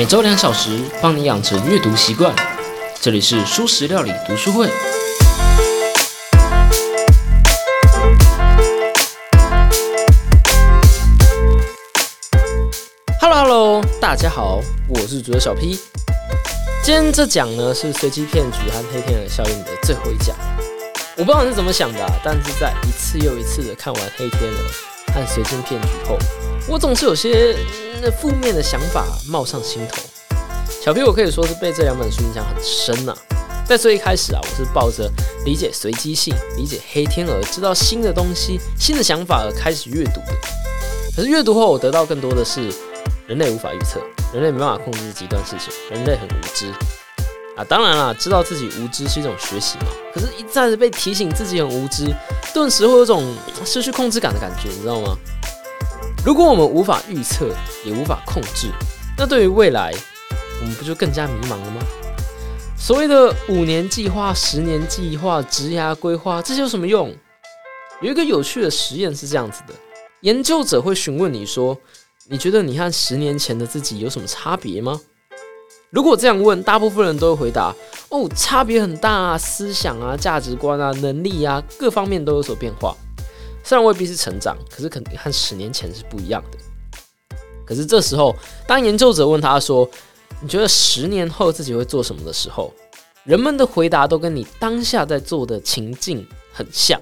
每周两小时，帮你养成阅读习惯。这里是舒食料理读书会。Hello Hello，大家好，我是主角小 P。今天这讲呢是随机骗局和黑天鹅效应的最后一讲。我不知道你是怎么想的、但是在一次又一次的看完黑天鹅和随机骗局后，我总是有些、嗯、负面的想法冒上心头。小 P 我可以说是被这两本书影响很深呐、在最一开始啊，我是抱着理解随机性、理解黑天鹅、知道新的东西、新的想法而开始阅读的。可是阅读后，我得到更多的是人类无法预测，人类没办法控制极端事情，人类很无知啊。当然啦，知道自己无知是一种学习嘛。可是，一再的被提醒自己很无知，顿时会有种失去控制感的感觉，你知道吗？如果我们无法预测，也无法控制，那对于未来，我们不就更加迷茫了吗？所谓的五年计划、十年计划、职涯规划，这些有什么用？有一个有趣的实验是这样子的：研究者会询问你说，你觉得你和十年前的自己有什么差别吗？如果这样问，大部分人都会回答：哦，差别很大啊，思想啊、价值观啊、能力啊，各方面都有所变化。虽然未必是成长，可是肯定和十年前是不一样的。可是这时候，当研究者问他说：“你觉得十年后自己会做什么的时候，人们的回答都跟你当下在做的情境很像。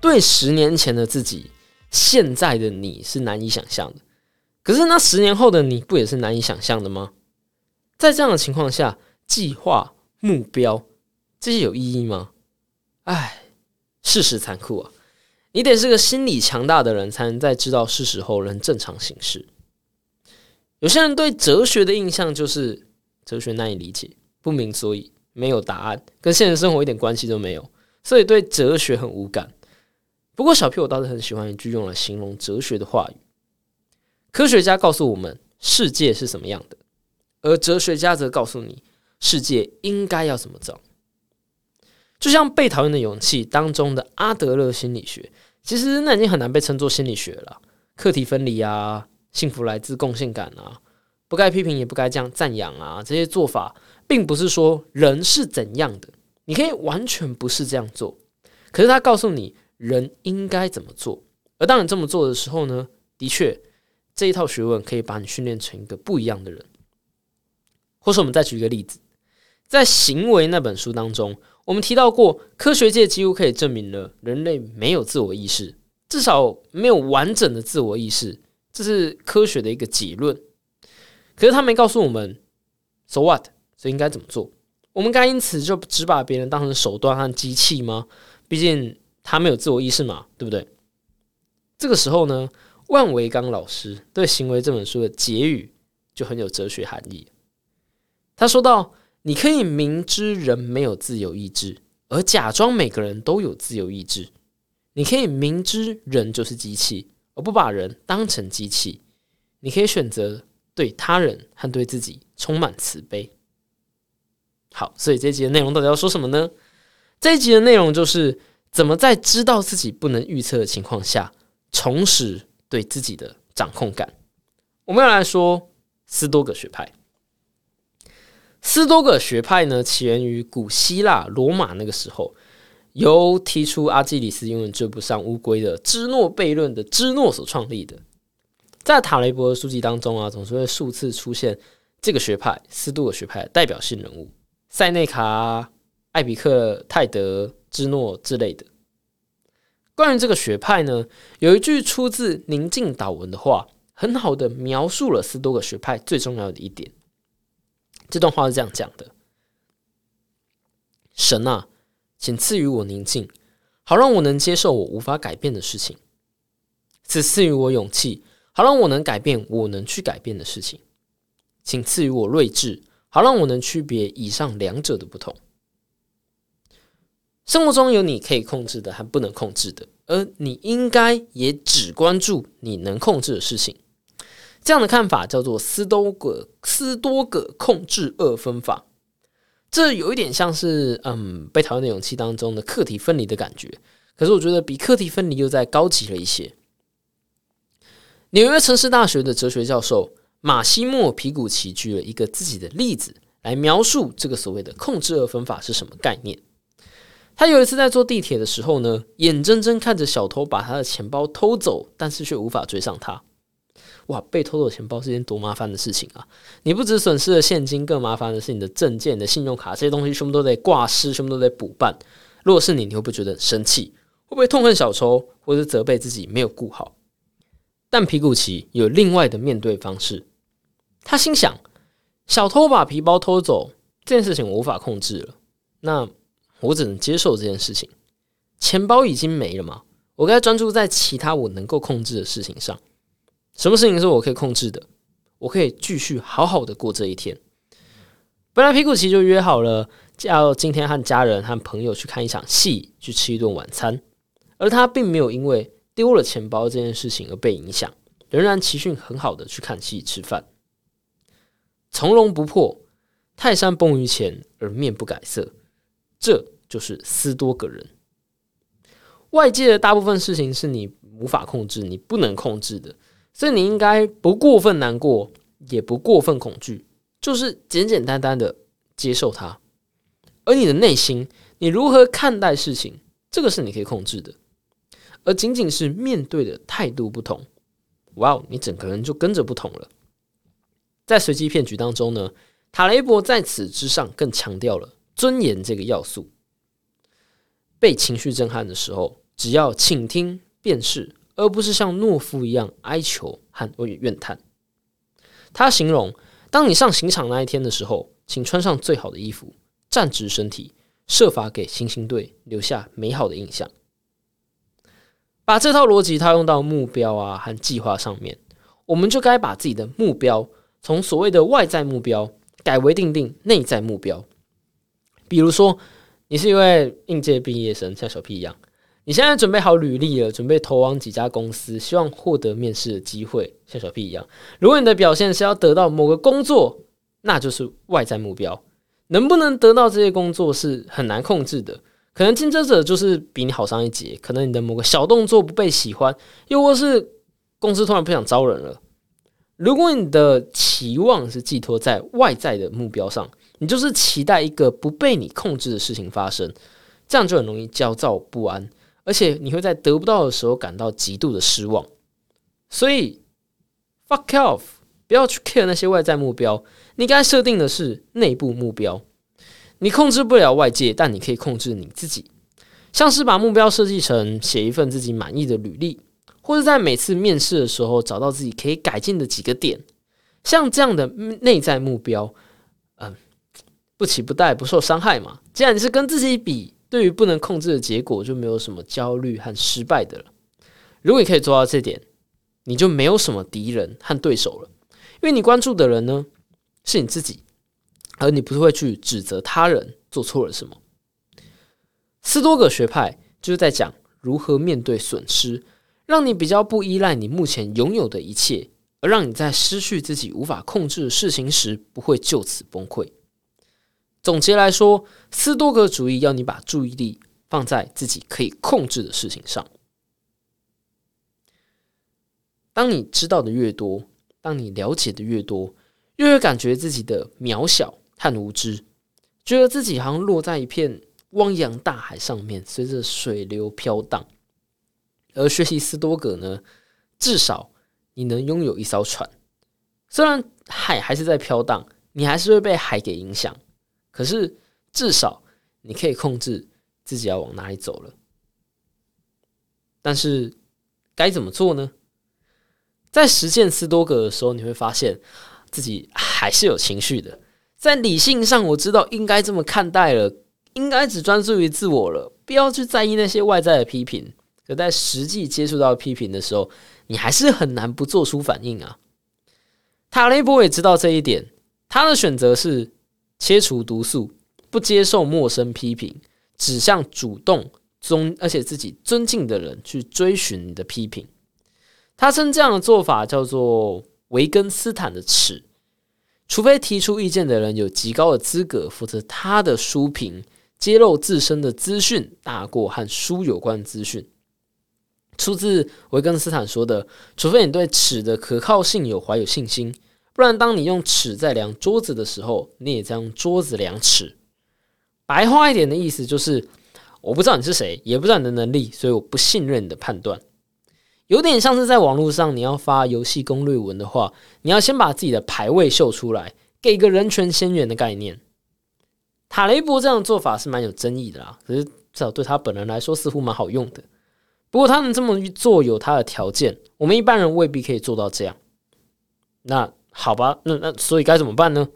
对十年前的自己，现在的你是难以想象的。可是那十年后的你，不也是难以想象的吗？在这样的情况下，计划、目标这些有意义吗？唉，事实残酷啊！你得是个心理强大的人，才能在知道事实后能正常行事。有些人对哲学的印象就是哲学难以理解，不明所以，没有答案，跟现实生活一点关系都没有，所以对哲学很无感。不过小 P 我倒是很喜欢一句用来形容哲学的话语：科学家告诉我们世界是什么样的，而哲学家则告诉你世界应该要怎么走。就像《被讨厌的勇气》当中的阿德勒心理学，其实那已经很难被称作心理学了。课题分离啊，幸福来自共性感啊，不该批评也不该这样赞扬啊，这些做法并不是说人是怎样的，你可以完全不是这样做。可是他告诉你人应该怎么做，而当你这么做的时候呢，的确这一套学问可以把你训练成一个不一样的人。或是我们再举一个例子，在《行为》那本书当中。我们提到过，科学界几乎可以证明了人类没有自我意识，至少没有完整的自我意识，这是科学的一个结论。可是他没告诉我们，so what？所以应该怎么做？我们该因此就只把别人当成手段和机器吗？毕竟他没有自我意识嘛，对不对？这个时候呢，万维刚老师对《行为》这本书的结语就很有哲学含义。他说到。你可以明知人没有自由意志，而假装每个人都有自由意志。你可以明知人就是机器，而不把人当成机器。你可以选择对他人和对自己充满慈悲。好，所以这一集的内容到底要说什么呢？这一集的内容就是怎么在知道自己不能预测的情况下，重拾对自己的掌控感。我们要来说斯多葛学派。斯多葛学派呢，起源于古希腊罗马那个时候，由提出阿基里斯永远追不上乌龟的芝诺悖论的芝诺所创立的。在塔雷伯的书籍当中啊，总是会数次出现这个学派斯多葛学派的代表性人物塞内卡、艾比克泰德、芝诺之类的。关于这个学派呢，有一句出自宁静祷文的话，很好的描述了斯多葛学派最重要的一点。这段话是这样讲的：“神啊，请赐予我宁静，好让我能接受我无法改变的事情；此赐予我勇气，好让我能改变我能去改变的事情；请赐予我睿智，好让我能区别以上两者的不同。生活中有你可以控制的和不能控制的，而你应该也只关注你能控制的事情。”这样的看法叫做斯多葛斯多葛控制二分法，这有一点像是嗯被讨厌的勇气当中的课题分离的感觉，可是我觉得比课题分离又再高级了一些。纽约城市大学的哲学教授马西莫皮古奇举了一个自己的例子来描述这个所谓的控制二分法是什么概念。他有一次在坐地铁的时候呢，眼睁睁看着小偷把他的钱包偷走，但是却无法追上他。哇，被偷走钱包是件多麻烦的事情啊！你不只损失了现金，更麻烦的是你的证件、你的信用卡这些东西全部都得挂失，全部都得补办。如果是你，你会不会觉得很生气？会不会痛恨小偷，或者责备自己没有顾好？但皮古奇有另外的面对方式。他心想：小偷把皮包偷走这件事情我无法控制了，那。我只能接受这件事情，钱包已经没了嘛，我该专注在其他我能够控制的事情上。什么事情是我可以控制的？我可以继续好好的过这一天。本来皮古奇就约好了，要今天和家人和朋友去看一场戏，去吃一顿晚餐。而他并没有因为丢了钱包这件事情而被影响，仍然奇训很好的去看戏吃饭。从容不迫，泰山崩于前而面不改色。这就是斯多葛人。外界的大部分事情是你无法控制、你不能控制的，所以你应该不过分难过，也不过分恐惧，就是简简单单的接受它。而你的内心，你如何看待事情，这个是你可以控制的。而仅仅是面对的态度不同，哇哦，你整个人就跟着不同了。在随机骗局当中呢，塔雷伯在此之上更强调了。尊严这个要素，被情绪震撼的时候，只要倾听便是，而不是像懦夫一样哀求和怨叹。他形容，当你上刑场那一天的时候，请穿上最好的衣服，站直身体，设法给行刑队留下美好的印象。把这套逻辑套用到目标啊和计划上面，我们就该把自己的目标从所谓的外在目标改为定定内在目标。比如说，你是一位应届毕业生，像小 P 一样，你现在准备好履历了，准备投往几家公司，希望获得面试的机会，像小 P 一样。如果你的表现是要得到某个工作，那就是外在目标。能不能得到这些工作是很难控制的，可能竞争者就是比你好上一截，可能你的某个小动作不被喜欢，又或是公司突然不想招人了。如果你的期望是寄托在外在的目标上。你就是期待一个不被你控制的事情发生，这样就很容易焦躁不安，而且你会在得不到的时候感到极度的失望。所以，fuck off，不要去 care 那些外在目标，你该设定的是内部目标。你控制不了外界，但你可以控制你自己。像是把目标设计成写一份自己满意的履历，或者在每次面试的时候找到自己可以改进的几个点，像这样的内在目标。嗯不期不待，不受伤害嘛。既然你是跟自己比，对于不能控制的结果，就没有什么焦虑和失败的了。如果你可以做到这点，你就没有什么敌人和对手了，因为你关注的人呢是你自己，而你不会去指责他人做错了什么。斯多葛学派就是在讲如何面对损失，让你比较不依赖你目前拥有的一切，而让你在失去自己无法控制的事情时，不会就此崩溃。总结来说，斯多格主义要你把注意力放在自己可以控制的事情上。当你知道的越多，当你了解的越多，越会感觉自己的渺小和无知，觉得自己好像落在一片汪洋大海上面，随着水流飘荡。而学习斯多格呢，至少你能拥有一艘船，虽然海还是在飘荡，你还是会被海给影响。可是，至少你可以控制自己要往哪里走了。但是，该怎么做呢？在实践斯多格的时候，你会发现自己还是有情绪的。在理性上，我知道应该这么看待了，应该只专注于自我了，不要去在意那些外在的批评。可在实际接触到批评的时候，你还是很难不做出反应啊。塔雷波也知道这一点，他的选择是。切除毒素，不接受陌生批评，只向主动尊而且自己尊敬的人去追寻你的批评。他称这样的做法叫做维根斯坦的尺。除非提出意见的人有极高的资格，否则他的书评揭露自身的资讯大过和书有关资讯。出自维根斯坦说的：“除非你对尺的可靠性有怀有信心。”不然当你用尺在量桌子的时候，你也在用桌子量尺。白话一点的意思就是，我不知道你是谁，也不知道你的能力，所以我不信任你的判断。有点像是在网络上，你要发游戏攻略文的话，你要先把自己的排位秀出来，给一个人权先源的概念。塔雷博这样的做法是蛮有争议的啦，可是至少对他本人来说似乎蛮好用的。不过他能这么做，有他的条件，我们一般人未必可以做到这样。那好吧，那那所以该怎么办呢？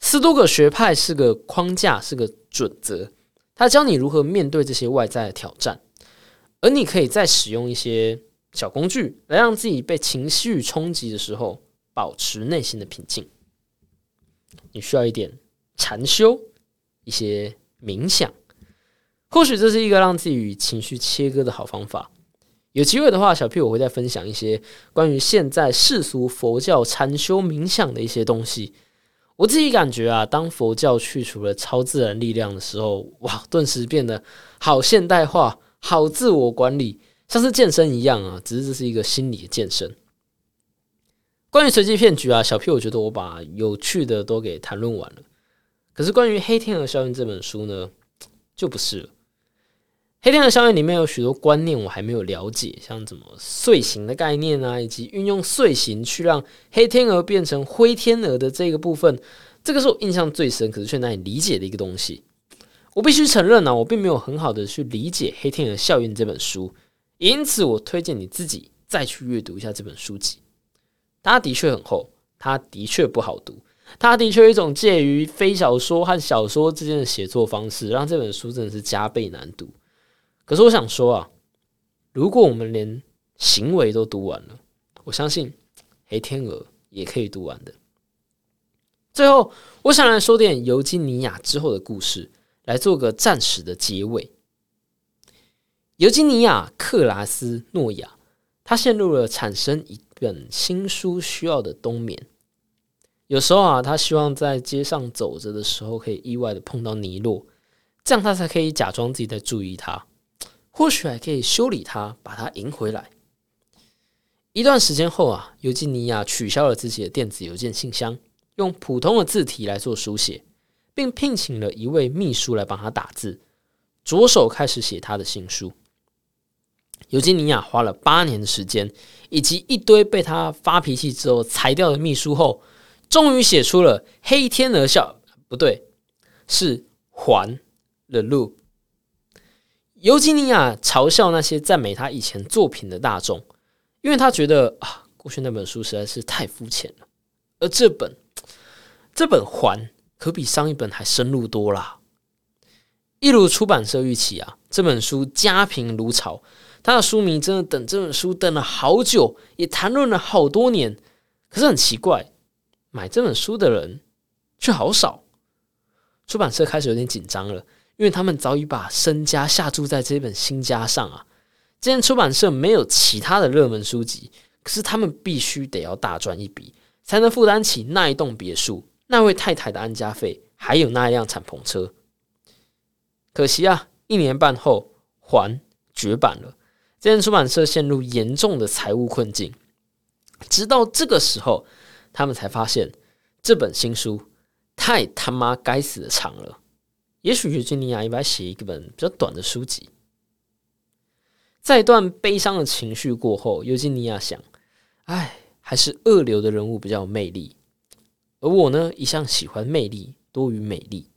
斯多葛学派是个框架，是个准则，他教你如何面对这些外在的挑战。而你可以再使用一些小工具，来让自己被情绪冲击的时候保持内心的平静。你需要一点禅修，一些冥想，或许这是一个让自己与情绪切割的好方法。有机会的话，小 P 我会再分享一些关于现在世俗佛教禅修冥想的一些东西。我自己感觉啊，当佛教去除了超自然力量的时候，哇，顿时变得好现代化。好自我管理，像是健身一样啊，只是这是一个心理的健身。关于随机骗局啊，小 P，我觉得我把有趣的都给谈论完了。可是关于《黑天鹅效应》这本书呢，就不是了。《黑天鹅效应》里面有许多观念我还没有了解，像怎么碎形的概念啊，以及运用碎形去让黑天鹅变成灰天鹅的这个部分，这个是我印象最深，可是却难以理解的一个东西。我必须承认呢，我并没有很好的去理解《黑天鹅效应》这本书，因此我推荐你自己再去阅读一下这本书籍。它的确很厚，它的确不好读，它的确有一种介于非小说和小说之间的写作方式，让这本书真的是加倍难读。可是我想说啊，如果我们连行为都读完了，我相信《黑天鹅》也可以读完的。最后，我想来说点尤金尼亚之后的故事。来做个暂时的结尾。尤金尼亚·克拉斯诺亚，他陷入了产生一本新书需要的冬眠。有时候啊，他希望在街上走着的时候，可以意外的碰到尼洛，这样他才可以假装自己在注意他，或许还可以修理他，把他赢回来。一段时间后啊，尤金尼亚取消了自己的电子邮件信箱，用普通的字体来做书写。并聘请了一位秘书来帮他打字，着手开始写他的新书。尤金尼亚花了八年的时间，以及一堆被他发脾气之后裁掉的秘书后，终于写出了《黑天鹅笑》，不对，是还 The Loop。尤金尼亚嘲笑那些赞美他以前作品的大众，因为他觉得啊，过去那本书实在是太肤浅了，而这本这本还。可比上一本还深入多啦。一如出版社预期啊，这本书家贫如潮，他的书迷真的等这本书等了好久，也谈论了好多年。可是很奇怪，买这本书的人却好少。出版社开始有点紧张了，因为他们早已把身家下注在这本新家上啊。这间出版社没有其他的热门书籍，可是他们必须得要大赚一笔，才能负担起那一栋别墅。那位太太的安家费，还有那一辆敞篷车。可惜啊，一年半后还绝版了。这间出版社陷入严重的财务困境。直到这个时候，他们才发现这本新书太他妈该死的长了。也许尤金尼亚应该写一本比较短的书籍。在一段悲伤的情绪过后，尤金尼亚想：哎，还是二流的人物比较有魅力。而我呢，一向喜欢魅力多于美丽。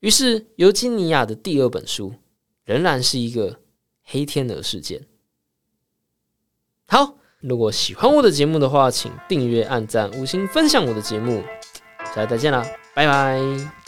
于是，尤金尼亚的第二本书仍然是一个黑天鹅事件。好，如果喜欢我的节目的话，请订阅、按赞、五星分享我的节目。下次再见啦，拜拜。